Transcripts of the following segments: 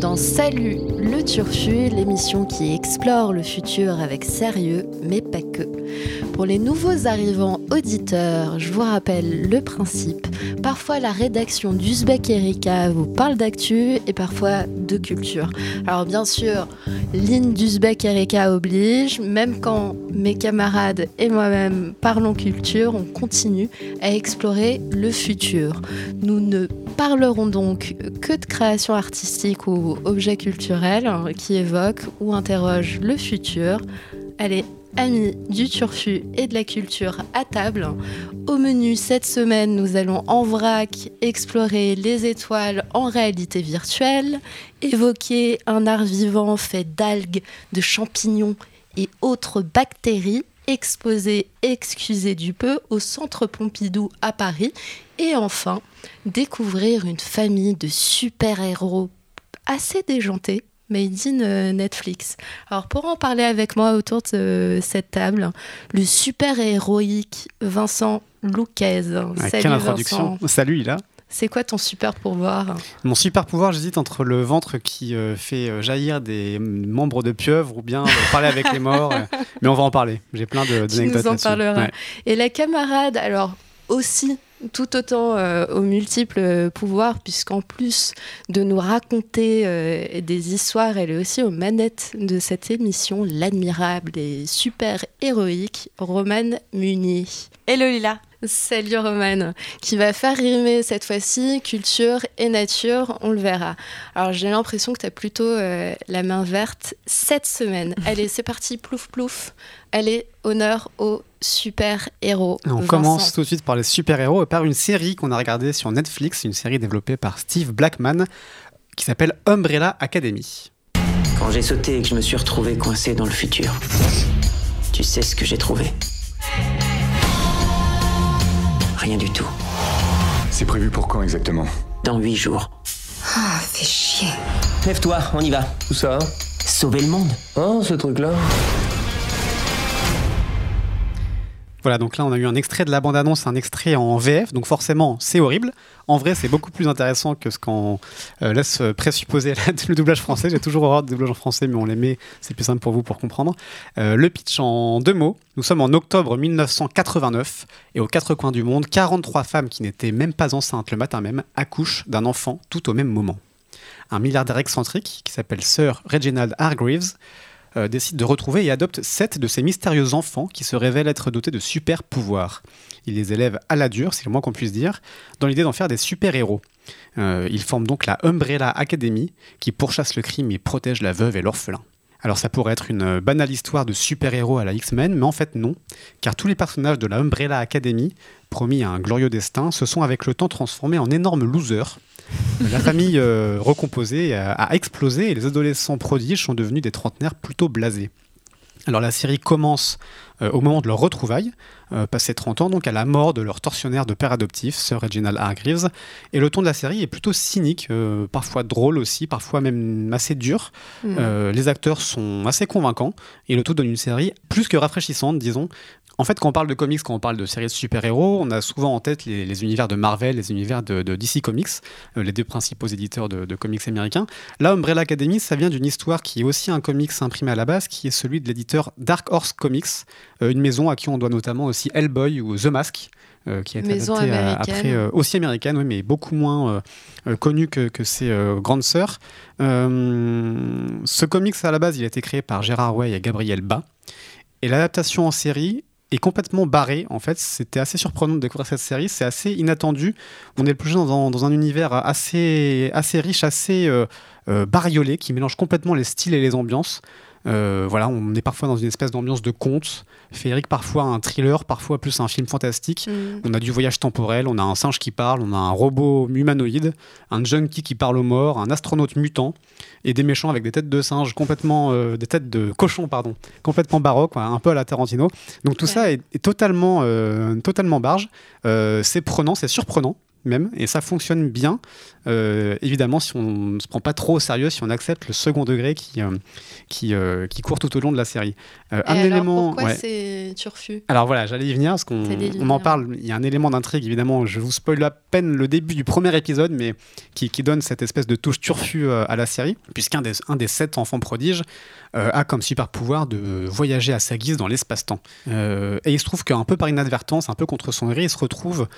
Dans Salut le Turfu, l'émission qui explore le futur avec sérieux, mais pas que. Pour les nouveaux arrivants auditeurs, je vous rappelle le principe. Parfois, la rédaction d'Uzbek Erika vous parle d'actu et parfois de culture. Alors, bien sûr, ligne d'Uzbek Erika oblige, même quand mes camarades et moi-même parlons culture, on continue à explorer le futur. Nous ne parlerons donc que de création artistique ou objets culturels hein, qui évoquent ou interrogent le futur. Allez, amis du turfu et de la culture à table. Au menu cette semaine, nous allons en vrac explorer les étoiles en réalité virtuelle, évoquer un art vivant fait d'algues, de champignons et autres bactéries, exposé, excusez du peu, au Centre Pompidou à Paris, et enfin découvrir une famille de super-héros assez déjantés made in euh, Netflix. Alors pour en parler avec moi autour de euh, cette table, le super héroïque Vincent Louquez. Ouais, Salut quelle introduction. Vincent. Salut, Ila. C'est quoi ton super pouvoir Mon super pouvoir, j'hésite entre le ventre qui euh, fait euh, jaillir des membres de pieuvre ou bien euh, parler avec les morts. euh, mais on va en parler. J'ai plein de- Tu nous en parleras. Ouais. Et la camarade, alors aussi tout autant euh, aux multiples pouvoirs, puisqu'en plus de nous raconter euh, des histoires, elle est aussi aux manettes de cette émission, l'admirable et super héroïque Romane Munier. Hello Lila. Salut Romane, qui va faire rimer cette fois-ci culture et nature, on le verra. Alors j'ai l'impression que tu as plutôt euh, la main verte cette semaine. Allez, c'est parti, plouf plouf. Allez, honneur aux super-héros. On Vincent. commence tout de suite par les super-héros et par une série qu'on a regardée sur Netflix, une série développée par Steve Blackman qui s'appelle Umbrella Academy. Quand j'ai sauté et que je me suis retrouvé coincé dans le futur, tu sais ce que j'ai trouvé? Rien du tout. C'est prévu pour quand exactement Dans huit jours. Ah, fais chier. Lève-toi, on y va. Où ça? Sauver le monde. Hein, ce truc-là? Voilà, donc là on a eu un extrait de la bande-annonce, un extrait en VF, donc forcément c'est horrible. En vrai, c'est beaucoup plus intéressant que ce qu'on euh, laisse présupposer le doublage français. J'ai toujours horreur de doublage en français, mais on les c'est plus simple pour vous pour comprendre. Euh, le pitch en deux mots. Nous sommes en octobre 1989 et aux quatre coins du monde, 43 femmes qui n'étaient même pas enceintes le matin même accouchent d'un enfant tout au même moment. Un milliardaire excentrique qui s'appelle Sir Reginald Hargreaves euh, décide de retrouver et adopte sept de ces mystérieux enfants qui se révèlent être dotés de super pouvoirs. Il les élève à la dure, c'est le moins qu'on puisse dire, dans l'idée d'en faire des super-héros. Euh, il forme donc la Umbrella Academy qui pourchasse le crime et protège la veuve et l'orphelin. Alors ça pourrait être une euh, banale histoire de super-héros à la X-Men, mais en fait non, car tous les personnages de la Umbrella Academy, promis à un glorieux destin, se sont avec le temps transformés en énormes losers. La famille euh, recomposée a, a explosé et les adolescents prodiges sont devenus des trentenaires plutôt blasés. Alors la série commence euh, au moment de leur retrouvaille, euh, passé 30 ans, donc à la mort de leur tortionnaire de père adoptif, Sir Reginald Hargreaves. Et le ton de la série est plutôt cynique, euh, parfois drôle aussi, parfois même assez dur. Euh, les acteurs sont assez convaincants et le tout donne une série plus que rafraîchissante, disons. En fait, quand on parle de comics, quand on parle de séries de super-héros, on a souvent en tête les, les univers de Marvel, les univers de, de DC Comics, euh, les deux principaux éditeurs de, de comics américains. Là, Umbrella Academy, ça vient d'une histoire qui est aussi un comics imprimé à la base, qui est celui de l'éditeur Dark Horse Comics, euh, une maison à qui on doit notamment aussi Hellboy ou The Mask. euh, qui a été Maison à- après, aussi américaine, oui, mais beaucoup moins connue que, que ses grandes sœurs. Ce comics, à la base, il a été créé par Gérard Way et Gabriel Bas. Et l'adaptation en série est complètement barrée. En fait, c'était assez surprenant de découvrir cette série. C'est assez inattendu. On est dans, dans un univers assez, assez riche, assez euh, euh, bariolé, qui mélange complètement les styles et les ambiances. Euh, voilà, on est parfois dans une espèce d'ambiance de conte féerique, parfois un thriller, parfois plus un film fantastique. Mm. On a du voyage temporel, on a un singe qui parle, on a un robot humanoïde, un junkie qui parle aux morts, un astronaute mutant et des méchants avec des têtes de singe complètement, euh, des têtes de cochon pardon, complètement baroque, un peu à la Tarantino. Donc tout ça est, est totalement, euh, totalement barge. C'est prenant, c'est surprenant même, et ça fonctionne bien. Euh, évidemment, si on ne se prend pas trop au sérieux, si on accepte le second degré qui, euh, qui, euh, qui court tout au long de la série. Un alors, élément. pourquoi ouais. c'est turfu? Alors voilà, j'allais y venir parce qu'on on en parle. Il y a un élément d'intrigue, évidemment. Je vous spoil à peine le début du premier épisode, mais qui, qui donne cette espèce de touche turfue euh, à la série, puisqu'un des, un des sept enfants prodiges a comme super pouvoir de voyager à sa guise dans l'espace-temps. Et il se trouve qu'un peu par inadvertance, un peu contre son gré, il se retrouve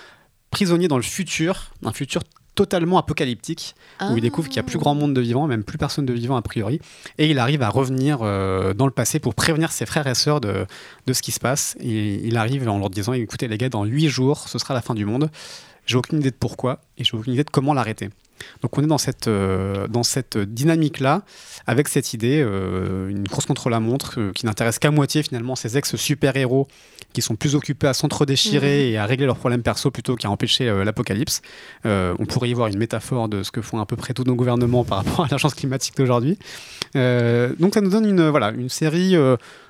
prisonnier dans le futur, un futur totalement apocalyptique, où il découvre qu'il y a plus grand monde de vivants, même plus personne de vivant a priori, et il arrive à revenir euh, dans le passé pour prévenir ses frères et sœurs de, de ce qui se passe. Et il arrive en leur disant écoutez les gars, dans huit jours, ce sera la fin du monde. J'ai aucune idée de pourquoi et j'ai aucune idée de comment l'arrêter. Donc on est dans cette, euh, dans cette dynamique-là, avec cette idée, euh, une course contre la montre euh, qui n'intéresse qu'à moitié finalement ces ex-super-héros qui sont plus occupés à s'entre-déchirer et à régler leurs problèmes perso plutôt qu'à empêcher l'apocalypse. On pourrait y voir une métaphore de ce que font à peu près tous nos gouvernements par rapport à l'agence climatique d'aujourd'hui. Donc ça nous donne une, voilà, une série,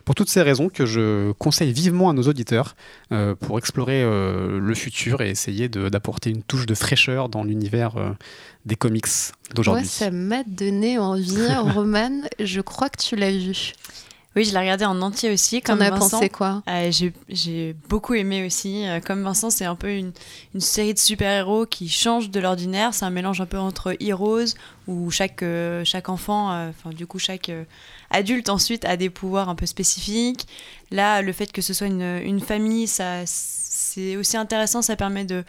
pour toutes ces raisons, que je conseille vivement à nos auditeurs pour explorer le futur et essayer d'apporter une touche de fraîcheur dans l'univers euh, des comics Moi, d'aujourd'hui. ça m'a donné envie. Roman, je crois que tu l'as vu. Oui, je l'ai regardé en entier aussi, T'en comme as Vincent. pensé quoi? Euh, j'ai- J'ai beaucoup aimé aussi. Euh, Comme Vincent, c'est un peu une, une série de super-héros qui change de l'ordinaire. C'est un mélange un peu entre Heroes, où chaque, euh, chaque enfant, euh, enfin du coup chaque euh, adulte ensuite a des pouvoirs un peu spécifiques. Là, le fait que ce soit une, une famille, ça, c'est aussi intéressant. Ça permet de,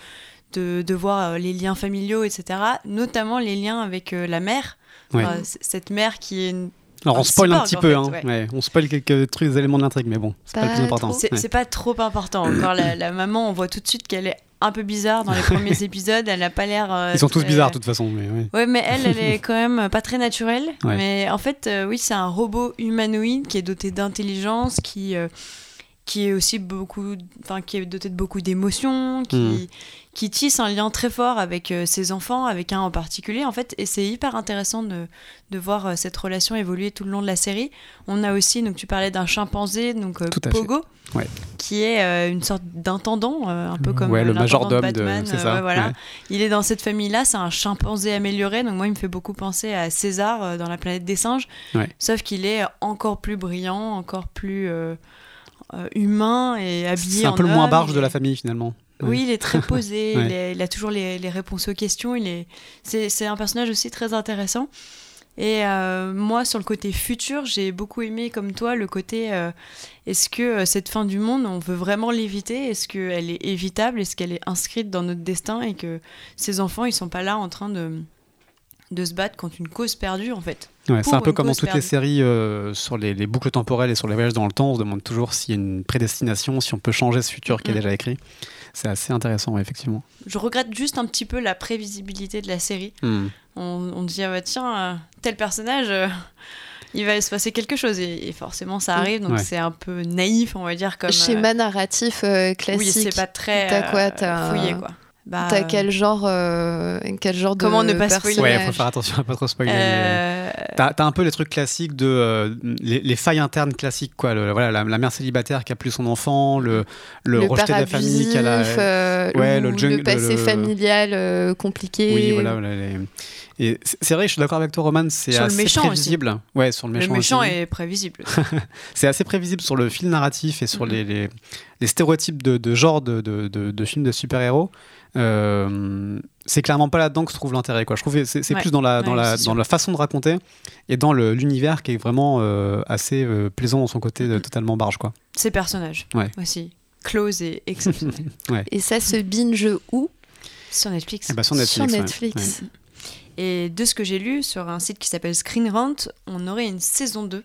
de, de voir euh, les liens familiaux, etc. Notamment les liens avec euh, la mère. Ouais. Enfin, c- cette mère qui est une Alors on un spoil un petit en peu, fait, hein. ouais. Ouais, on spoil quelques trucs, éléments de l'intrigue, mais bon, c'est pas, le Pas plus important. C'est Ouais. pas trop important. Encore la, la maman, on voit tout de suite qu'elle est un peu bizarre dans les premiers épisodes. Elle n'a pas l'air. euh, Ils sont tous bizarres de toute façon, mais ouais. Ouais, mais elle, elle est quand même pas très naturelle. Mais en fait, euh, oui, c'est un robot humanoïde qui est doté d'intelligence, qui, euh, qui est aussi beaucoup, enfin, qui est doté de beaucoup d'émotions, qui, Mhm. Qui tisse un lien très fort avec euh, ses enfants, avec un en particulier, en fait. Et c'est hyper intéressant de, de voir euh, cette relation évoluer tout le long de la série. On a aussi, donc tu parlais d'un chimpanzé, donc euh. Pogo, Ouais. qui est une sorte d'intendant, un peu comme Ouais, le majordome de- Batman. euh, ça, ouais, voilà. Il est dans cette famille-là, c'est un chimpanzé amélioré, donc moi il me fait beaucoup penser à César dans la planète des singes, sauf qu'il est encore plus brillant, encore plus euh, humain et habillé C'est un en peu le moins barge de la famille finalement. Oui, il est très posé, Ouais. il, est- il a toujours les, les réponses aux questions, il est... c'est c'est un personnage aussi très intéressant. Et euh, moi, sur le côté futur, j'ai beaucoup aimé, comme toi, le côté euh, est-ce que euh, cette fin du monde, on veut vraiment l'éviter? Est-ce qu'elle est évitable? Est-ce qu'elle est inscrite dans notre destin Et que ces enfants, ils sont pas là en train de, de se battre contre une cause perdue, en fait? Ouais, c'est un peu comme dans toutes les séries sur les, les boucles temporelles et sur les voyages dans le temps, on se demande toujours s'il y a une prédestination, si on peut changer ce futur qui est Mm. déjà écrit. C'est assez intéressant, ouais, effectivement. Je regrette juste un petit peu la prévisibilité de la série. Hmm. On, on dit, ah bah tiens, euh, tel personnage, euh, il va se passer quelque chose. Et, et forcément, ça arrive, donc Ouais. c'est un peu naïf, on va dire. Comme, euh, Schéma narratif euh, Oui, classique. c'est pas très T'as quoi, euh, t'as- fouillé, quoi. Bah, T'as quel genre, euh, quel genre de Comment ne pas spoiler Ouais, faut faire attention à pas trop spoiler. euh, T'as t'as un peu les trucs classiques de euh, les, les failles internes classiques quoi. Le- voilà, la, la mère célibataire qui a plus son enfant, le, le, le rejeté de la famille qui a la. euh, Ouais, ou le le passé le- familial euh, compliqué. Oui, voilà. voilà, les- Et c'est vrai, je suis d'accord avec toi, Roman. C'est Sur le assez méchant aussi. prévisible. Ouais, sur le le méchant. méchant aussi. est prévisible. C'est assez prévisible sur le fil narratif et sur Mhm. les, les, les stéréotypes de, de genre de, de, de, de films de super-héros. Euh, c'est clairement pas là-dedans que se trouve l'intérêt. Quoi. Je trouve que c'est c'est Ouais. plus dans la, dans, Ouais, la, dans la façon de raconter et dans le- l'univers qui est vraiment euh, assez euh, plaisant dans son côté de totalement barge. Quoi. Ces personnages Ouais. aussi. Close et exceptionnel. Et ça se binge où? Sur Netflix. Eh ben, sur Netflix. Sur ouais. Netflix. Et de ce que j'ai lu sur un site qui s'appelle Screen Rant, on aurait une saison 2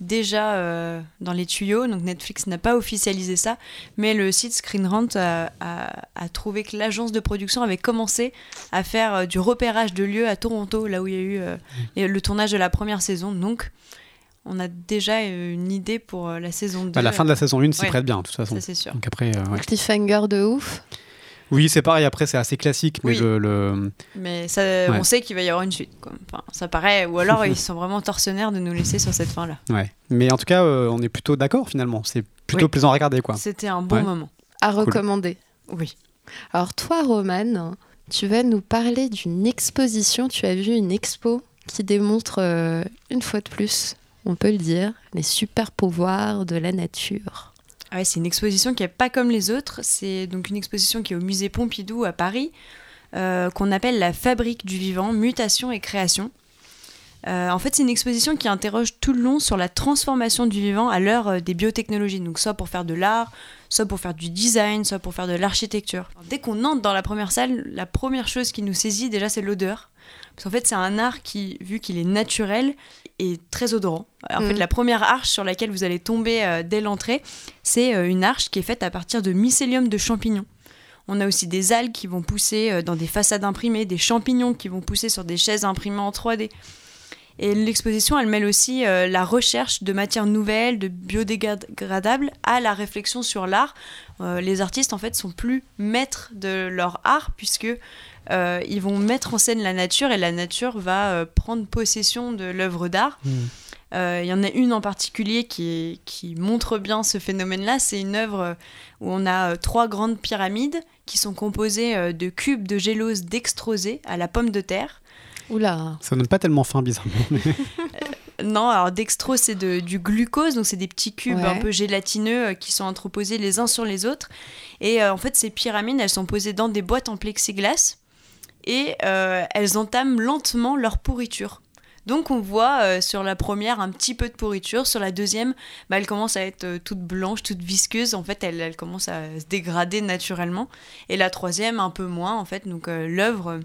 déjà euh, dans les tuyaux. Donc Netflix n'a pas officialisé ça, mais le site Screen Rant a, a- a trouvé que l'agence de production avait commencé à faire euh, du repérage de lieux à Toronto, là où il y a eu euh, et le tournage de la première saison. Donc on a déjà une idée pour la saison 2. Bah, la fin de la saison 1 s'y Ouais. prête bien, de toute façon. Ça, c'est sûr. Donc après, euh, ouais. Cliffhanger de ouf. Oui, c'est pareil, après, c'est assez classique, mais Oui. le, le- Mais ça, Ouais. on sait qu'il va y avoir une suite. quoi. Enfin, ça paraît. Ou alors, ils sont vraiment tortionnaires de nous laisser sur cette fin-là. Ouais. Mais en tout cas, euh, on est plutôt d'accord finalement. C'est plutôt Oui. plaisant à regarder, quoi. C'était un bon Ouais. moment. À recommander. Oui. Alors toi, Romane, tu vas nous parler d'une exposition. Tu as vu une expo qui démontre, euh, une fois de plus, on peut le dire, les super pouvoirs de la nature. Ah c'est une exposition qui est pas comme les autres. C'est donc une exposition qui est au musée Pompidou à Paris, euh, qu'on appelle la Fabrique du vivant, mutation et création. Euh, en fait, c'est une exposition qui interroge tout le long sur la transformation du vivant à l'heure euh, des biotechnologies. Donc, soit pour faire de l'art, soit pour faire du design, soit pour faire de l'architecture. Dès qu'on entre dans la première salle, la première chose qui nous saisit déjà, c'est l'odeur. Parce qu'en fait, c'est un art qui, vu qu'il est naturel, est très odorant. En fait, Mhm. la première arche sur laquelle vous allez tomber euh, dès l'entrée, c'est euh, une arche qui est faite à partir de mycélium de champignons. On a aussi des algues qui vont pousser euh, dans des façades imprimées, des champignons qui vont pousser sur des chaises imprimées en 3D. Et l'exposition, elle mêle aussi la recherche de matières nouvelles, de biodégradables, à la réflexion sur l'art. Les artistes, en fait, sont plus maîtres de leur art, puisque euh, ils vont mettre en scène la nature, et la nature va euh, prendre possession de l'œuvre d'art. Euh, Il y en a une en particulier qui, est- qui montre bien ce phénomène-là. C'est une œuvre où on a euh, trois grandes pyramides qui sont composées euh, de cubes de gélose dextrosée à la pomme de terre. Oula. Ça donne pas tellement faim, bizarrement. mais- Non, alors dextrose, c'est de- du glucose, donc c'est des petits cubes Ouais. un peu gélatineux euh, qui sont entreposés les uns sur les autres. Et euh, en fait, ces pyramides, elles sont posées dans des boîtes en plexiglas et euh, elles entament lentement leur pourriture. Donc on voit euh, sur la première un petit peu de pourriture, sur la deuxième, bah, elle commence à être euh, toute blanche, toute visqueuse, en fait elle, commence à se dégrader naturellement. Et la troisième un peu moins, en fait, donc l'œuvre,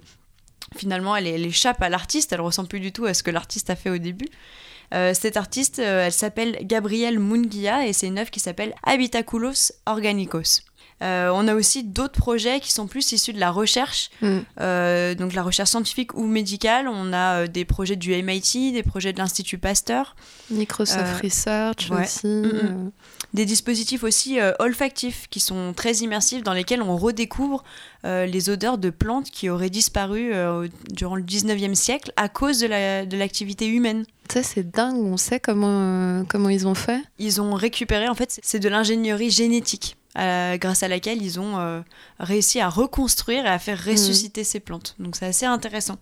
finalement elle, échappe à l'artiste, elle ressemble plus du tout à ce que l'artiste a fait au début. Cette artiste, elle s'appelle Gabrielle Munguia et c'est une œuvre qui s'appelle Habitaculos Organicos. Euh, on a aussi d'autres projets qui sont plus issus de la recherche, Mm. euh, donc la recherche scientifique ou médicale. On a euh, des projets du MIT, des projets de l'Institut Pasteur, Microsoft Research ouais. aussi. Mm, mm. des dispositifs aussi olfactifs qui sont très immersifs dans lesquels on redécouvre les odeurs de plantes qui auraient disparu durant le 19e siècle à cause de la- de l'activité humaine. Ça, c'est dingue. On sait comment, euh, comment ils ont fait. ils ont récupéré, en fait, c'est de l'ingénierie génétique, euh, grâce à laquelle ils ont euh, réussi à reconstruire et à faire ressusciter ces plantes. Donc c'est assez intéressant.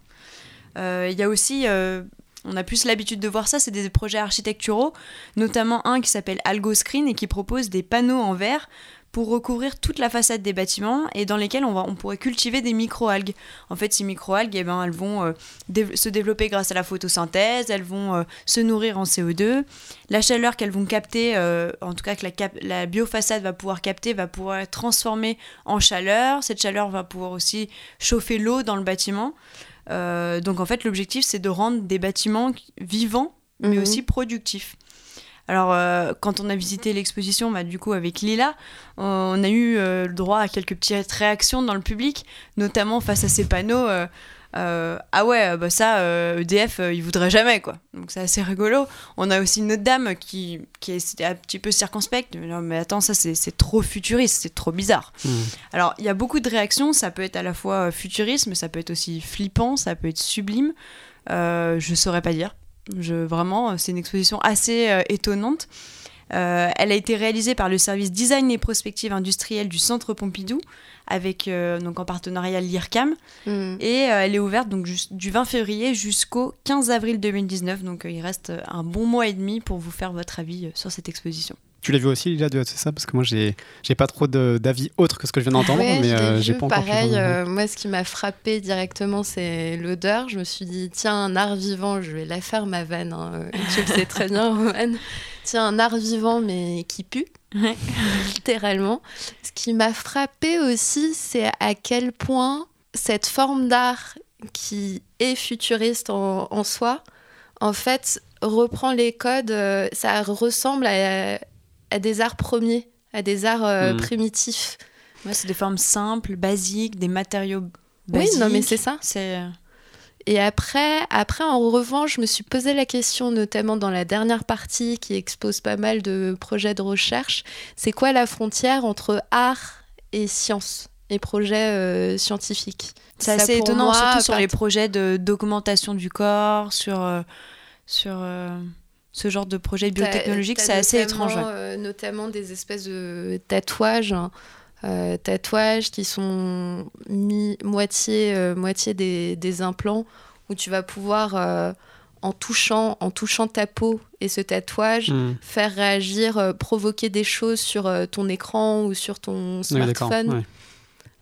Euh, Il y a aussi, on a plus l'habitude de voir ça, c'est des projets architecturaux, notamment un qui s'appelle AlgoScreen et qui propose des panneaux en verre pour recouvrir toute la façade des bâtiments et dans lesquels on, va, on pourrait cultiver des microalgues. En fait, ces microalgues, eh ben, elles vont euh, se développer grâce à la photosynthèse, elles vont euh, se nourrir en CO2. La chaleur qu'elles vont capter, euh, en tout cas que la, cap- la biofaçade va pouvoir capter, va pouvoir être transformée en chaleur. Cette chaleur va pouvoir aussi chauffer l'eau dans le bâtiment. Donc en fait, l'objectif, c'est de rendre des bâtiments vivants, mais Mhm. aussi productifs. Alors, euh, quand on a visité l'exposition, bah, du coup, avec Lila, on a eu euh, le droit à quelques petites réactions dans le public, notamment face à ces panneaux. euh, ah ouais, bah ça, EDF, euh, il voudrait jamais, quoi. Donc c'est assez rigolo. On a aussi une autre dame qui, qui est un petit peu circonspecte. Non, mais attends, ça, c'est trop futuriste, c'est trop bizarre. Hmm. Alors, il y a beaucoup de réactions. Ça peut être à la fois futuriste, mais ça peut être aussi flippant, ça peut être sublime. Je saurais pas dire. Je, vraiment, euh, c'est une exposition assez euh, étonnante. Euh, elle a été réalisée par le service design et prospective industrielle du Centre Pompidou, avec euh, donc en partenariat l'IRCAM, Mm. et euh, elle est ouverte donc du 20 février jusqu'au 15 avril 2019. Donc il reste un bon mois et demi pour vous faire votre avis sur cette exposition. Tu l'as vu aussi, Lila, de c'est ça? Parce que moi, j'ai j'ai pas trop d'avis autres que ce que je viens d'entendre, Ouais, mais euh, j'ai pas encore Pareil, euh, moi, ce qui m'a frappé directement, c'est l'odeur. Je me suis dit, tiens, un art vivant, je vais la faire ma vanne. hein, Tu le sais très bien, Roman. Tiens, un art vivant, mais qui pue, Ouais. littéralement. Ce qui m'a frappé aussi, c'est à quel point cette forme d'art qui est futuriste en, en soi, en fait, reprend les codes. euh, ça ressemble à, à des arts premiers, à des arts euh, Mm. primitifs. Ouais, c'est des formes simples, basiques, des matériaux Oui, basiques. non, mais c'est ça. C'est euh, Et après, après, en revanche, je me suis posé la question, notamment dans la dernière partie qui expose pas mal de projets de recherche, c'est quoi la frontière entre art et science et projets euh, scientifiques? C'est assez étonnant, moi, surtout sur part- les projets de d'augmentation du corps, sur, euh, sur euh, ce genre de projet biotechnologique, c'est assez étrange. euh, notamment des espèces de tatouages, hein, euh, tatouages qui sont mis moitié, euh, moitié des, des implants, où tu vas pouvoir, euh, en, touchant, en touchant ta peau et ce tatouage, Hmm. faire réagir, euh, provoquer des choses sur euh, ton écran ou sur ton Oui, smartphone. ouais.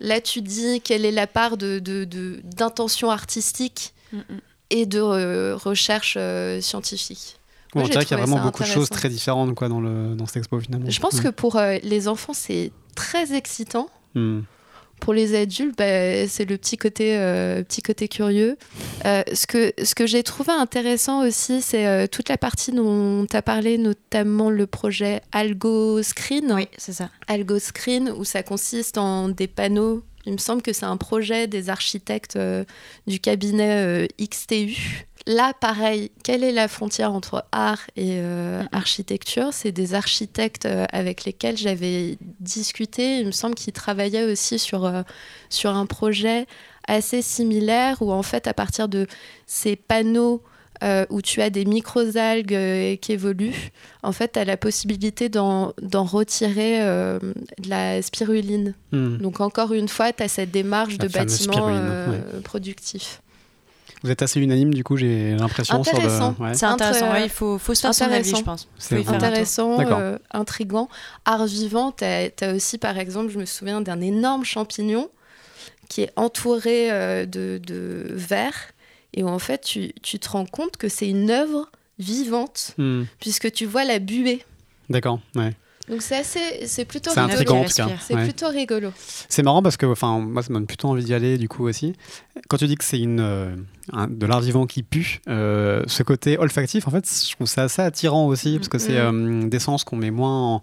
Là, tu dis quelle est la part de, de- de- d'intention artistique Mm, mm. et de recherche euh, scientifique. Moi, on dirait qu'il y a vraiment beaucoup de choses très différentes quoi, dans, le, dans cette expo finalement. Je pense Ouais. que pour euh, les enfants, c'est très excitant. Hmm. Pour les adultes, bah, c'est le petit côté, euh, petit côté curieux. Euh, ce que, ce que j'ai trouvé intéressant aussi, c'est euh, toute la partie dont tu as parlé, notamment le projet Algo Screen. Oui, c'est ça. Algo Screen, où ça consiste en des panneaux. Il me semble que c'est un projet des architectes euh, du cabinet euh, XTU. Là, pareil, quelle est la frontière entre art et euh, architecture? C'est des architectes euh, avec lesquels j'avais discuté. Il me semble qu'ils travaillaient aussi sur, euh, sur un projet assez similaire où, en fait, à partir de ces panneaux euh, où tu as des microalgues qui évoluent, en fait, tu as la possibilité d'en retirer de la spiruline. Hmm. Donc, encore une fois, tu as cette démarche La de bâtiment productif. Vous êtes assez unanime du coup, j'ai l'impression. le- ouais. C'est intéressant. Intré- ouais, il faut, faut se faire son avis, je pense. C'est. Intéressant, D'accord. euh, intrigant. Art vivant, tu as, aussi, par exemple, je me souviens d'un énorme champignon qui est entouré euh, de, de verre et où en fait, tu, tu te rends compte que c'est une œuvre vivante Hmm. puisque tu vois la buée. D'accord, ouais. Donc c'est assez, c'est plutôt C'est rigolo. C'est ouais. plutôt rigolo. C'est marrant parce que, enfin, moi, ça me donne plutôt envie d'y aller du coup aussi. Quand tu dis que c'est une euh, un- de l'art vivant qui pue, euh, ce côté olfactif, en fait, je trouve ça assez attirant aussi parce que c'est euh, des sens qu'on met moins en,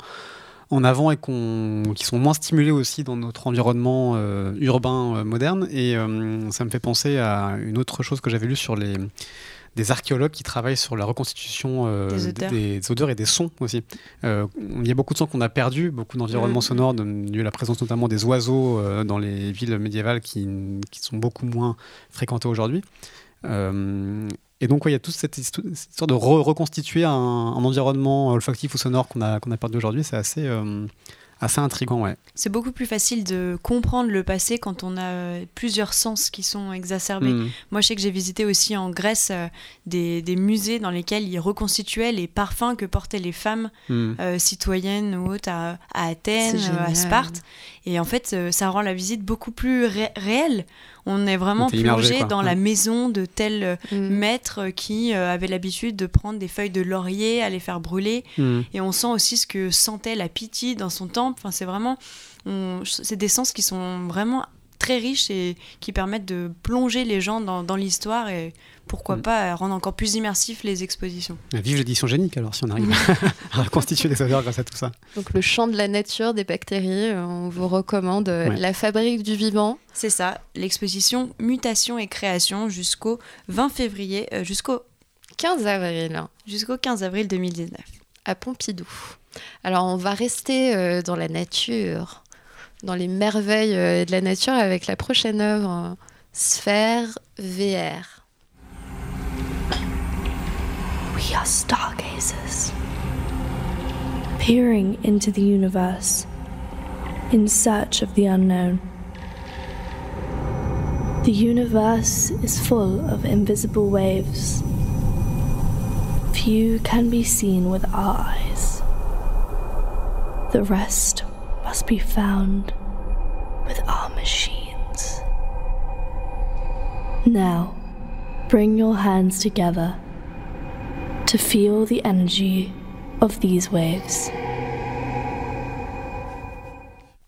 en avant et qu'on, qui sont moins stimulés aussi dans notre environnement urbain moderne. Et ça me fait penser à une autre chose que j'avais lu sur les des archéologues qui travaillent sur la reconstitution euh, Des odeurs. des odeurs et des sons aussi. Euh, il y a beaucoup de sons qu'on a perdus, beaucoup d'environnements Mhm. sonores, de- à la présence notamment des oiseaux euh, dans les villes médiévales qui, qui sont beaucoup moins fréquentées aujourd'hui. Et donc, ouais, il y a toute cette histo- cette histoire de re- reconstituer un, un environnement olfactif ou sonore qu'on a, a perdu aujourd'hui. C'est assez, assez intriguant, ouais. C'est beaucoup plus facile de comprendre le passé quand on a euh, plusieurs sens qui sont exacerbés. Mm. Moi, je sais que j'ai visité aussi en Grèce euh, des, des musées dans lesquels ils reconstituaient les parfums que portaient les femmes Mm. euh, citoyennes ou autres à, à Athènes, à. Sparte. Et en fait, euh, ça rend la visite beaucoup plus ré- réelle. On est vraiment plongé dans Ouais. la maison de tel euh, Mm. maître qui euh, avait l'habitude de prendre des feuilles de laurier, à les faire brûler. Mm. Et on sent aussi ce que sentait la pitié dans son temple. Enfin, c'est vraiment, c'est des sens qui sont vraiment très riches et qui permettent de plonger les gens dans, dans l'histoire et pourquoi Mm. pas rendre encore plus immersifs les expositions. Vive l'édition génique alors, si on arrive à reconstituer les odeurs grâce à tout ça. Donc le champ de la nature des bactéries, euh, on vous recommande euh, Ouais. la fabrique du vivant. C'est ça, l'exposition Mutation et création jusqu'au 20 février, euh, jusqu'au 15 avril hein, jusqu'au 15 avril 2019. à Pompidou. Alors on va rester euh, dans la nature, dans les merveilles euh, de la nature avec la prochaine œuvre euh, Sphère VR. We are stargazers, peering into the universe in search of the unknown. The universe is full of invisible waves. Few can be seen with our eyes. The rest must be found with our machines. Now, bring your hands together to feel the energy of these waves.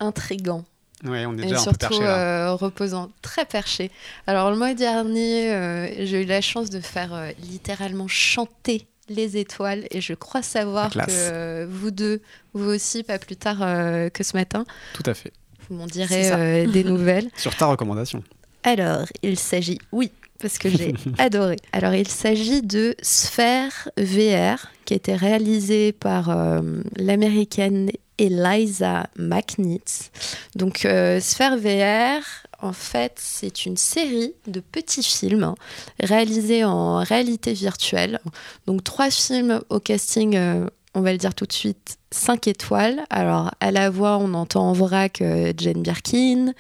Intrigant Ouais, on est et déjà un peu surtout perché là. euh, reposant, très perché. Alors le mois dernier, euh, j'ai eu la chance de faire euh, littéralement chanter les étoiles et je crois savoir que euh, vous deux, vous aussi, pas plus tard euh, que ce matin, Tout à fait. vous m'en direz euh, des nouvelles. Sur ta recommandation. Alors, il s'agit, oui, parce que j'ai adoré. Alors, il s'agit de Sphere VR, qui a été réalisé par euh, l'américaine Eliza McNeat. Donc, euh, Sphere VR, en fait, c'est une série de petits films hein, réalisés en réalité virtuelle. Donc, trois films au casting, euh, on va le dire tout de suite, 5 étoiles. Alors, à la voix, on entend en vrac euh, Jane Birkin,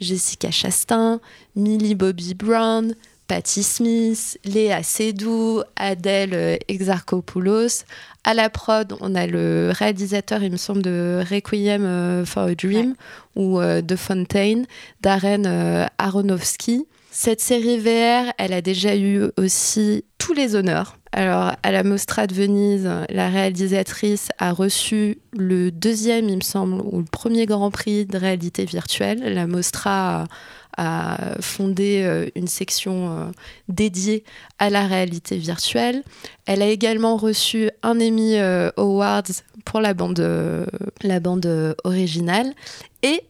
Jessica Chastain, Millie Bobby Brown, Patti Smith, Léa Seydoux, Adèle euh, Exarchopoulos. À la prod, on a le réalisateur, il me semble, de Requiem euh, for a Dream ou euh, de Fontaine, Darren euh, Aronofsky. Cette série VR, elle a déjà eu aussi tous les honneurs. Alors, à la Mostra de Venise, la réalisatrice a reçu le deuxième, il me semble, ou le premier Grand Prix de réalité virtuelle. La Mostra a, fondé euh, une section euh, dédiée à la réalité virtuelle. Elle a également reçu un Emmy euh, Awards pour la bande, la bande originale. Et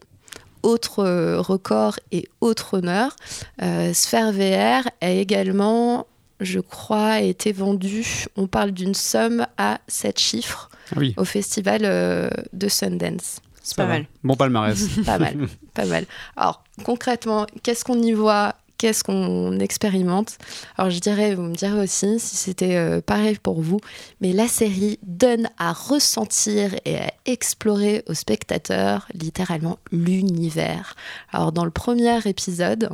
autre record et autre honneur, euh, Sphere VR a également, je crois, été vendu, on parle d'une somme à 7 chiffres Ah oui, au festival euh, de Sundance. C'est pas va. mal. Bon palmarès. Pas mal, pas mal. Alors, concrètement, qu'est-ce qu'on y voit Qu'est-ce qu'on expérimente? Alors, je dirais, vous me direz aussi si c'était euh, pareil pour vous, mais la série donne à ressentir et à explorer aux spectateurs littéralement l'univers. Alors, dans le premier épisode,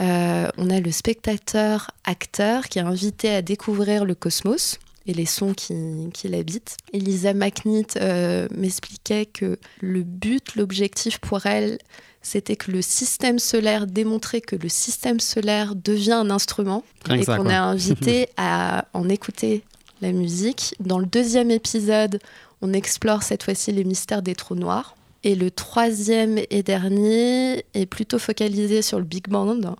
euh, on a le spectateur-acteur qui est invité à découvrir le cosmos et les sons qui, qui l'habitent. Elisa McNeat euh, m'expliquait que le but, l'objectif pour elle, c'était que le système solaire démontrait que le système solaire devient un instrument Rien et qu'on est invité à en écouter la musique. Dans le deuxième épisode, on explore cette fois-ci les mystères des trous noirs. Et le troisième et dernier est plutôt focalisé sur le Big Bang,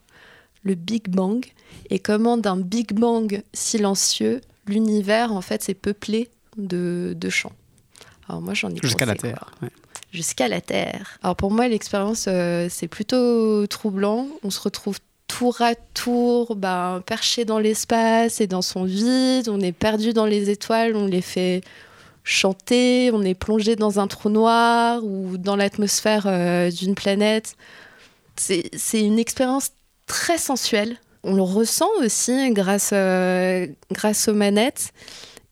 le Big Bang, et comment d'un Big Bang silencieux, l'univers en fait s'est peuplé de, de chants. Alors moi j'en ai Jusqu'à la quoi Terre. ouais. jusqu'à la Terre. Alors pour moi, l'expérience, euh, c'est plutôt troublant. On se retrouve tour à tour, ben, perché dans l'espace et dans son vide. On est perdu dans les étoiles, on les fait chanter, on est plongé dans un trou noir ou dans l'atmosphère euh, d'une planète. C'est c'est une expérience très sensuelle. On le ressent aussi grâce, euh, grâce aux manettes.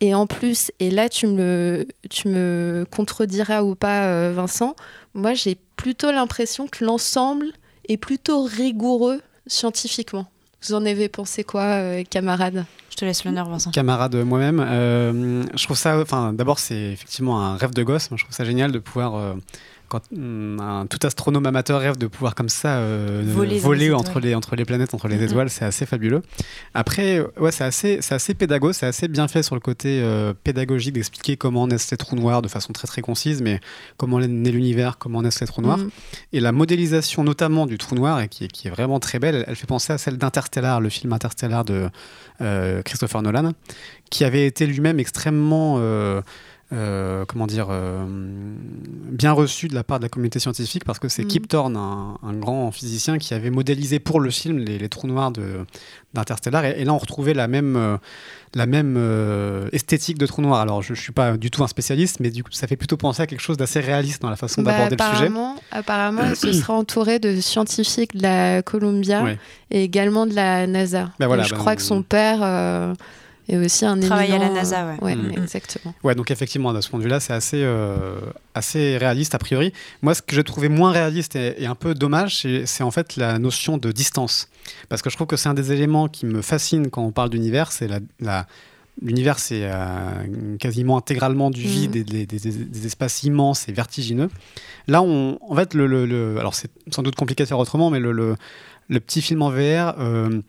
Et en plus, et là tu me, tu me contrediras ou pas, euh, Vincent, moi j'ai plutôt l'impression que l'ensemble est plutôt rigoureux scientifiquement. Vous en avez pensé quoi, euh, camarades? Je te laisse l'honneur, Vincent. camarade moi-même. Euh, je trouve ça, enfin, d'abord, c'est effectivement un rêve de gosse. Moi, je trouve ça génial de pouvoir, euh, quand un tout astronome amateur rêve de pouvoir comme ça euh, Voler les entre les entre les planètes, entre les Mhm. étoiles, c'est assez fabuleux. Après, ouais, c'est assez, assez pédago, c'est assez bien fait sur le côté euh, pédagogique d'expliquer comment naissent les trous noirs de façon très très concise, mais comment naît l'univers, comment naissent les trous noirs. Mm. Et la modélisation notamment du trou noir, et qui, est- qui est vraiment très belle, elle, elle fait penser à celle d'Interstellar, le film Interstellar de euh, Christopher Nolan, qui avait été lui-même extrêmement, euh, comment dire, euh, bien reçu de la part de la communauté scientifique, parce que c'est Mhm. Kip Thorne, un, un grand physicien, qui avait modélisé pour le film les, les trous noirs d'Interstellar. Et, et là, on retrouvait la même, euh, la même euh, esthétique de trou noir. Alors, je ne suis pas du tout un spécialiste, mais du coup, ça fait plutôt penser à quelque chose d'assez réaliste dans la façon Bah, d'aborder le sujet. apparemment, elle se sera entourée de scientifiques de la Columbia et également de la NASA. Bah voilà, je bah, crois que son père est aussi un Travaille à la éminent, NASA, euh, ouais. Mm. exactement. Ouais, donc effectivement, de ce point de vue-là, c'est assez, euh, assez réaliste a priori. Moi, ce que j'ai trouvé moins réaliste et, et un peu dommage, c'est en fait la notion de distance. Parce que je trouve que c'est un des éléments qui me fascine quand on parle d'univers, c'est la... la- L'univers, c'est euh, quasiment intégralement du vide Mhm. et des, des- des- des espaces immenses et vertigineux. Là, on, en fait, le, le- le- alors c'est sans doute compliqué de faire autrement, mais le, le- le petit film en VR, euh,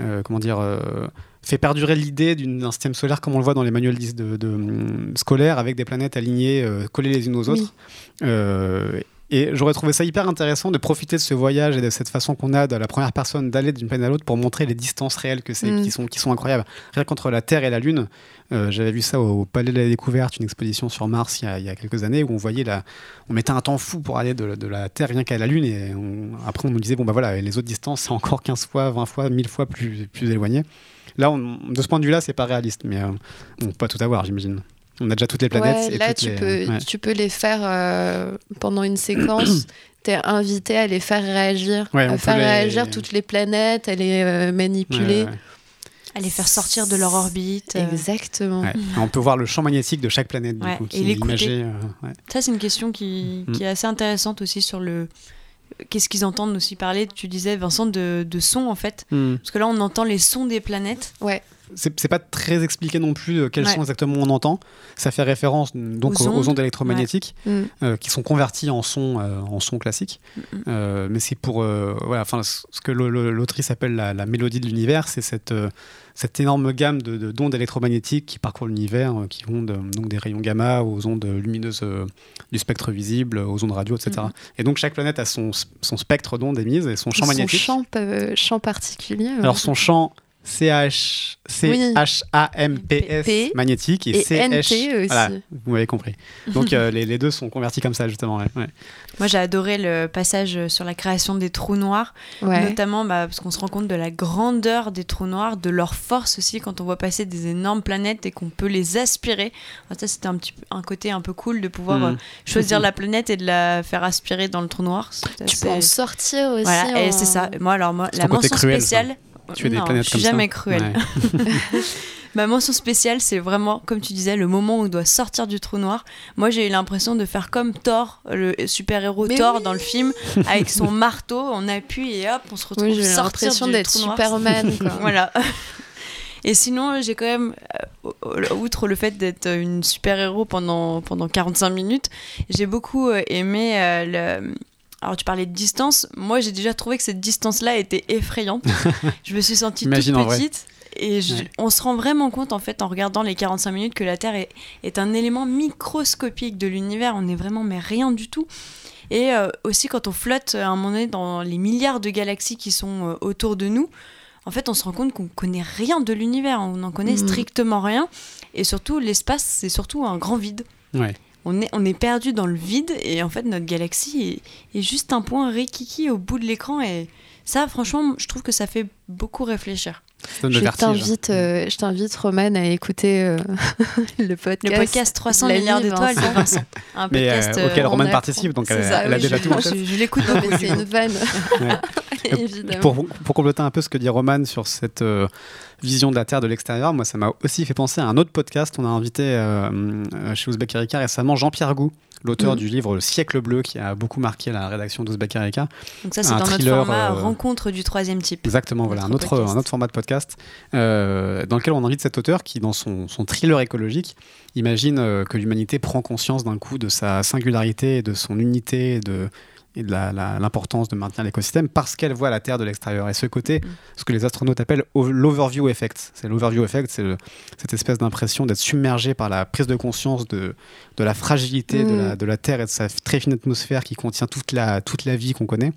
euh, comment dire, euh, fait perdurer l'idée d'un système solaire comme on le voit dans les manuels d'is- de, de, hum, scolaires avec des planètes alignées, euh, collées les unes aux Oui. autres. Euh, Et j'aurais trouvé ça hyper intéressant de profiter de ce voyage et de cette façon qu'on a de la première personne d'aller d'une planète à l'autre pour montrer les distances réelles que c'est, Mm. qui, sont, qui sont incroyables. Rien qu'entre la Terre et la Lune, euh, j'avais vu ça au Palais de la Découverte, une exposition sur Mars il y a, il y a quelques années où on voyait la, on mettait un temps fou pour aller de, de la Terre rien qu'à la Lune et on- après on nous disait bon bah voilà les autres distances c'est encore 15 fois, 20 fois, 1000 fois plus, plus éloigné. Là, on- de ce point de vue-là, c'est pas réaliste, mais euh, on peut pas tout avoir, j'imagine. On a déjà toutes les planètes. Ouais, et là, tu, les- peux, ouais. tu peux les faire euh, pendant une séquence. T'es invité à les faire réagir, Ouais, on à peut faire les- réagir toutes les planètes, à les euh, manipuler. Ouais, ouais, À les faire sortir de leur orbite. euh. Exactement. ouais. On peut voir le champ magnétique de chaque planète, du coup, et qui est l'écouter. imagé. euh, ouais. Ça, c'est une question qui, Mm. qui est assez intéressante aussi sur le. Qu'est-ce qu'ils entendent aussi parler? Tu disais, Vincent, de, de son en fait. Hmm. Parce que là, on entend les sons des planètes. Ouais. C'est pas très expliqué non plus euh, quels Ouais. sont exactement on entend. Ça fait référence donc Aux ondes. électromagnétiques Mm. euh, qui sont converties en son, euh, en son classique. Euh, mais c'est pour voilà, enfin ce que l'autrice appelle la, la mélodie de l'univers, c'est cette cette énorme gamme de de- d'ondes électromagnétiques qui parcourent l'univers, qui vont de- donc des rayons gamma aux ondes lumineuses du spectre visible, aux ondes radio, etc. Et donc chaque planète a son, son spectre d'ondes émises et son champ Son magnétique. champ, champ particulier. ouais. Alors son champ Oui. CHAMPS P. magnétique et, Et CH. Voilà, vous m'avez compris. Donc euh, les, les deux sont convertis comme ça justement. ouais, ouais. Moi, j'ai adoré le passage sur la création des trous noirs, Ouais. notamment bah, parce qu'on se rend compte de la grandeur des trous noirs, de leur force aussi quand on voit passer des énormes planètes et qu'on peut les aspirer. Alors ça, c'était un petit un côté un peu cool de pouvoir Mm. euh, choisir la planète et de la faire aspirer dans le trou noir. Tu assez- peux en sortir aussi. Voilà, et c'est ça. Moi, alors moi, la mention cruel, ça. Spéciale. Tu es des non, planètes je comme suis jamais ça. cruelle. Ouais. Ma mention spéciale, c'est vraiment, comme tu disais, le moment où on doit sortir du trou noir. Moi, j'ai eu l'impression de faire comme Thor, le super-héros Thor oui. dans le film, avec son marteau, on appuie et hop, on se retrouve Oui, l'impression du d'être trou noir. Superman. quoi. Voilà. Et sinon, j'ai quand même, euh, outre le fait d'être une super-héros pendant, pendant 45 minutes, j'ai beaucoup euh, aimé euh, le... Alors tu parlais de distance, moi j'ai déjà trouvé que cette distance-là était effrayante. je me suis sentie toute petite. Et je- Ouais. on se rend vraiment compte en fait en regardant les 45 minutes que la Terre est, est un élément microscopique de l'univers. On n'est vraiment mais rien du tout. Et euh, aussi quand on flotte à un moment donné dans les milliards de galaxies qui sont euh, autour de nous, en fait on se rend compte qu'on connaît rien de l'univers, on n'en connaît Mhm. strictement rien. Et surtout l'espace c'est surtout un grand vide. Ouais. On est, on est perdu dans le vide et en fait notre galaxie est, est juste un point rikiki au bout de l'écran et ça franchement je trouve que ça fait beaucoup réfléchir. Je vertige. t'invite, euh, je t'invite, Roman, à écouter euh, le podcast. Le podcast 300 L'ami milliards d'étoiles de Vincent. Vincent. Un Mais euh, podcast, euh, auquel Roman participe, donc C'est elle, ça, elle a déjà je- tout en je, je l'écoute mais c'est une vanne. Ouais. Évidemment. Pour, pour compléter un peu ce que dit Roman sur cette euh, vision de la Terre de l'extérieur, moi ça m'a aussi fait penser à un autre podcast. On a invité euh, euh, chez Ouzbek Erika récemment Jean-Pierre Gou, l'auteur Mhm. du livre Le siècle bleu qui a beaucoup marqué la rédaction d'Ouzbek Erika. Donc ça c'est un dans notre thriller, format euh, rencontre du troisième type. Exactement, voilà, un Notre autre, podcast. un autre format de podcast euh, dans lequel on invite cet auteur qui, dans son, son thriller écologique, imagine que l'humanité prend conscience d'un coup de sa singularité, de son unité de, et de l'importance de maintenir l'écosystème parce qu'elle voit la Terre de l'extérieur. Et ce côté, Mm. ce que les astronautes appellent l'overview effect. C'est l'overview effect, c'est cette espèce d'impression d'être submergé par la prise de conscience de, de la fragilité de, Mm. la, de la Terre et de sa très fine atmosphère qui contient toute la, toute la vie qu'on connaît.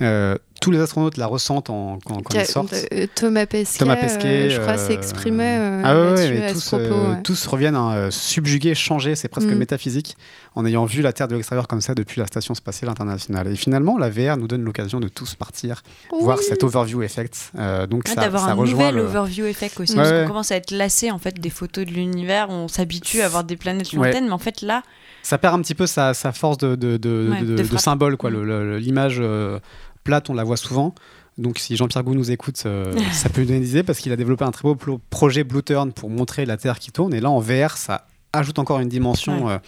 Euh, tous les astronautes la ressentent en- quand, quand ils sortent. Euh, Thomas Pesquet, Thomas Pesquet, euh, je crois, euh, s'exprimait euh, ah ouais, ouais, à tous, ce propos. euh, ouais. tous reviennent hein, subjugués, changés, c'est presque Mm. métaphysique, en ayant vu la Terre de l'extérieur comme ça depuis la Station spatiale internationale. Et finalement, la VR nous donne l'occasion de tous partir, voir cet overview effect. Euh, donc Ah, ça, D'avoir ça un rejoint nouvel le... overview effect aussi, Ouais, parce qu'on commence à être lassé en fait des photos de l'univers, on s'habitue à avoir des planètes lointaines, mais en fait là, ça perd un petit peu sa, sa force de, de, de, Ouais, de- de de frappe. symbole. quoi. Mm. Le- le- L'image euh, plate, on la voit souvent. Donc si Jean-Pierre Gou nous écoute, euh, ça peut lui donner des idées parce qu'il a développé un très beau projet Blue Turn pour montrer la Terre qui tourne. Et là, en VR, ça ajoute encore une dimension Ouais. euh,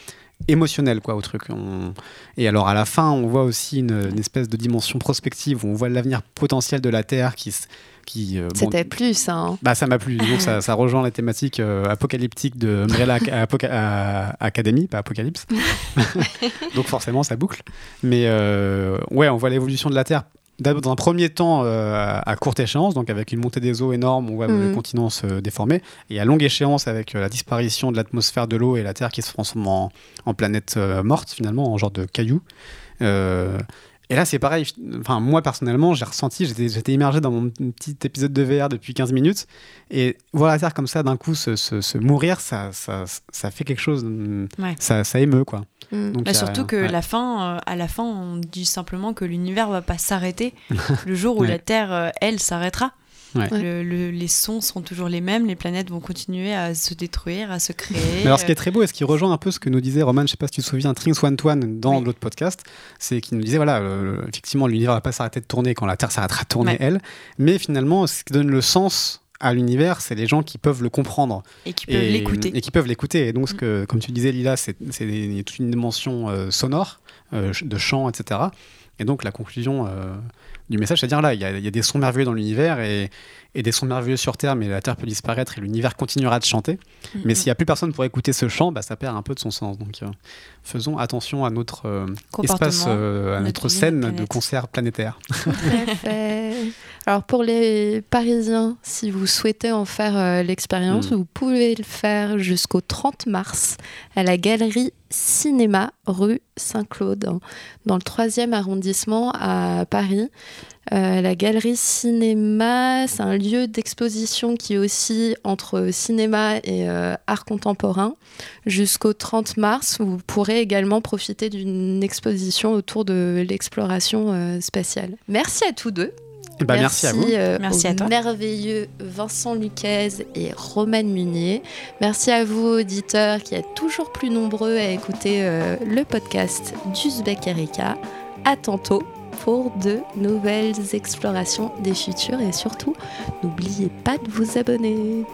émotionnelle quoi, au truc. On- Et alors à la fin, on voit aussi une, une espèce de dimension prospective où on voit l'avenir potentiel de la Terre qui... qui euh, bon, C'était plus ça. hein. bah, ça m'a plu. Donc, ça, ça rejoint les thématiques euh, apocalyptiques de Umbrella Apoca- Academy, pas Apocalypse. Donc, forcément, ça boucle. Mais euh, ouais, on voit l'évolution de la Terre. D'abord, dans un premier temps, euh, à courte échéance, donc avec une montée des eaux énorme, on voit Mhm. le continent se déformer. Et à longue échéance, avec euh, la disparition de l'atmosphère de l'eau et la Terre qui se transforme en, en planète euh, morte, finalement, en genre de caillou. Et là, c'est pareil. Enfin, moi, personnellement, j'ai ressenti, j'étais, immergé dans mon petit épisode de VR depuis 15 minutes. Et voir la Terre comme ça, d'un coup, se, se- se mourir, ça, ça, ça fait quelque chose. Ouais. Ça, ça émeut, quoi. Mm. Donc, Bah, a- surtout que ouais. la fin, euh, à la fin, on dit simplement que l'univers va pas s'arrêter le jour où Ouais. la Terre, euh, elle, s'arrêtera. Ouais. Le- le- les sons seront toujours les mêmes, les planètes vont continuer à se détruire, à se créer. Mais alors, ce qui est très beau et ce qui rejoint un peu ce que nous disait Roman, je sais pas si tu te souviens, to One dans Oui. l'autre podcast, c'est qu'il nous disait voilà, euh, effectivement, l'univers va pas s'arrêter de tourner quand la Terre s'arrêtera de tourner Ouais. elle, mais finalement, ce qui donne le sens à l'univers, c'est les gens qui peuvent le comprendre et qui peuvent l'écouter. et qui peuvent l'écouter. Et donc, ce Mm. que, comme tu disais, Lila, c'est toute une dimension euh, sonore, euh, de chant, etc. Et donc, la conclusion euh, du message, c'est-à-dire là, il y, a, il y a des sons merveilleux dans l'univers et, et des sons merveilleux sur Terre, mais la Terre peut disparaître et l'univers continuera de chanter. Mais Mhm. s'il n'y a plus personne pour écouter ce chant, bah, ça perd un peu de son sens. Donc, euh, faisons attention à notre euh, espace, à notre scène de concert planétaire. Alors pour les Parisiens, si vous souhaitez en faire l'expérience, Mm. vous pouvez le faire jusqu'au 30 mars à la galerie Cinéma rue Saint-Claude, dans le 3e arrondissement à Paris. Euh, la galerie Cinéma, c'est un lieu d'exposition qui est aussi entre cinéma et euh, art contemporain. Jusqu'au 30 mars, vous pourrez également profiter d'une exposition autour de l'exploration euh, spatiale. Merci à tous deux. Et bah, merci. à vous. euh, Merci à toi. merveilleux Vincent Luquez et Romane Munier. Merci à vous, auditeurs, qui êtes toujours plus nombreux à écouter euh, le podcast d'Uzbek Erika. À tantôt pour de nouvelles explorations des futurs et surtout, n'oubliez pas de vous abonner.